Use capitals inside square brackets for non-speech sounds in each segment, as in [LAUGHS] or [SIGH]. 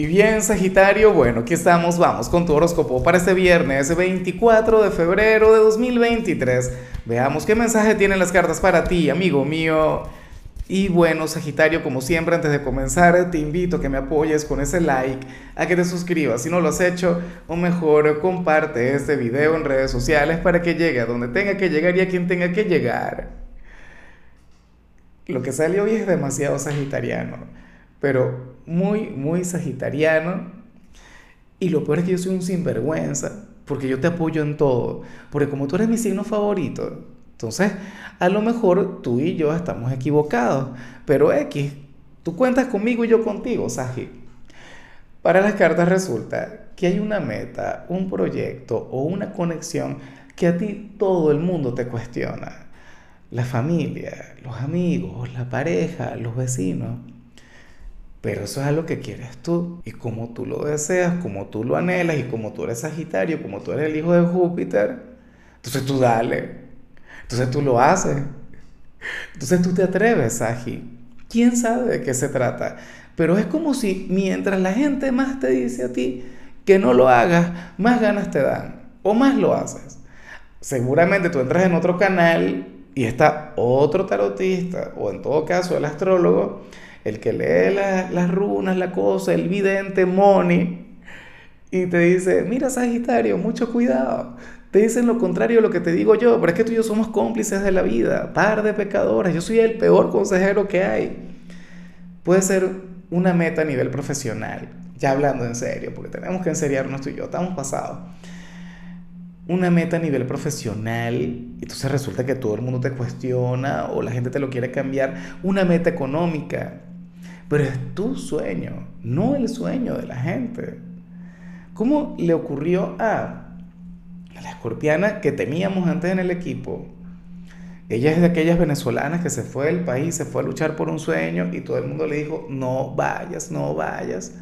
Y bien, Sagitario, bueno, aquí estamos, vamos con tu horóscopo para este viernes 24 de febrero de 2023. Veamos qué mensaje tienen las cartas para ti, amigo mío. Y bueno, Sagitario, como siempre, antes de comenzar, te invito a que me apoyes con ese like, a que te suscribas si no lo has hecho, o mejor, comparte este video en redes sociales para que llegue a donde tenga que llegar y a quien tenga que llegar. Lo que sale hoy es demasiado sagitariano pero muy, muy sagitariano. Y lo peor es que yo soy un sinvergüenza, porque yo te apoyo en todo, porque como tú eres mi signo favorito, entonces a lo mejor tú y yo estamos equivocados, pero X, tú cuentas conmigo y yo contigo, Sagi. Para las cartas resulta que hay una meta, un proyecto o una conexión que a ti todo el mundo te cuestiona. La familia, los amigos, la pareja, los vecinos. Pero eso es algo que quieres tú. Y como tú lo deseas, como tú lo anhelas y como tú eres Sagitario, como tú eres el hijo de Júpiter, entonces tú dale. Entonces tú lo haces. Entonces tú te atreves, Sagi. ¿Quién sabe de qué se trata? Pero es como si mientras la gente más te dice a ti que no lo hagas, más ganas te dan o más lo haces. Seguramente tú entras en otro canal y está otro tarotista o en todo caso el astrólogo el que lee las runas, la cosa, el vidente, Moni, y te dice, mira Sagitario, mucho cuidado. Te dicen lo contrario de lo que te digo yo, pero es que tú y yo somos cómplices de la vida, par de pecadores, yo soy el peor consejero que hay. Puede ser una meta a nivel profesional, ya hablando en serio, porque tenemos que enseriarnos tú y yo, estamos pasados. Una meta a nivel profesional, y entonces resulta que todo el mundo te cuestiona o la gente te lo quiere cambiar. Una meta económica, pero es tu sueño, no el sueño de la gente. ¿Cómo le ocurrió a, la escorpiana que teníamos antes en el equipo? Ella es de aquellas venezolanas que se fue del país, se fue a luchar por un sueño y todo el mundo le dijo, no vayas, no vayas.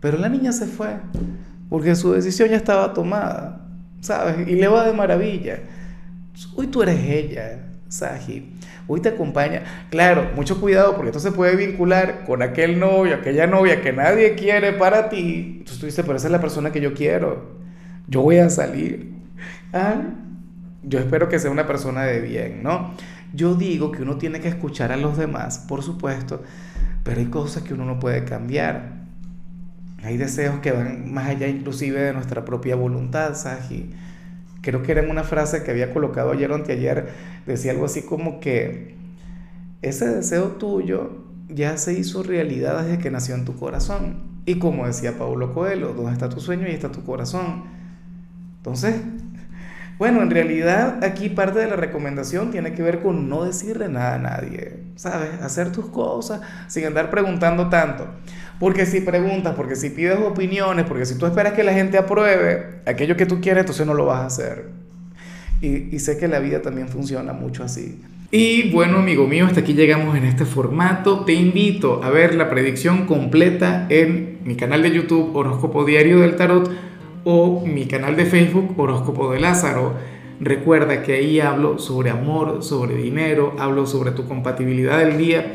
Pero la niña se fue porque su decisión ya estaba tomada, ¿sabes? Y le va de maravilla. Hoy tú eres ella, Saji. Hoy te acompaña. Claro, mucho cuidado porque esto se puede vincular con aquel novio, aquella novia que nadie quiere para ti. Entonces tú dices, pero esa es la persona que yo quiero. Yo voy a salir. ¿Ah? Yo espero que sea una persona de bien, ¿no? Yo digo que uno tiene que escuchar a los demás, por supuesto, pero hay cosas que uno no puede cambiar. Hay deseos que van más allá inclusive de nuestra propia voluntad, Saji creo que era una frase que había colocado ayer o anteayer, decía algo así como que ese deseo tuyo ya se hizo realidad desde que nació en tu corazón. Y como decía Paulo Coelho, ¿dónde está tu sueño? y está tu corazón. Entonces, [LAUGHS] bueno, en realidad aquí parte de la recomendación tiene que ver con no decirle nada a nadie, ¿sabes? Hacer tus cosas sin andar preguntando tanto. Porque si preguntas, porque si pides opiniones, porque si tú esperas que la gente apruebe aquello que tú quieres, entonces no lo vas a hacer. Y, sé que la vida también funciona mucho así. Y bueno, amigo mío, hasta aquí llegamos en este formato. Te invito a ver la predicción completa en mi canal de YouTube Horóscopo Diario del Tarot o mi canal de Facebook Horóscopo de Lázaro. Recuerda que ahí hablo sobre amor, sobre dinero, hablo sobre tu compatibilidad del día.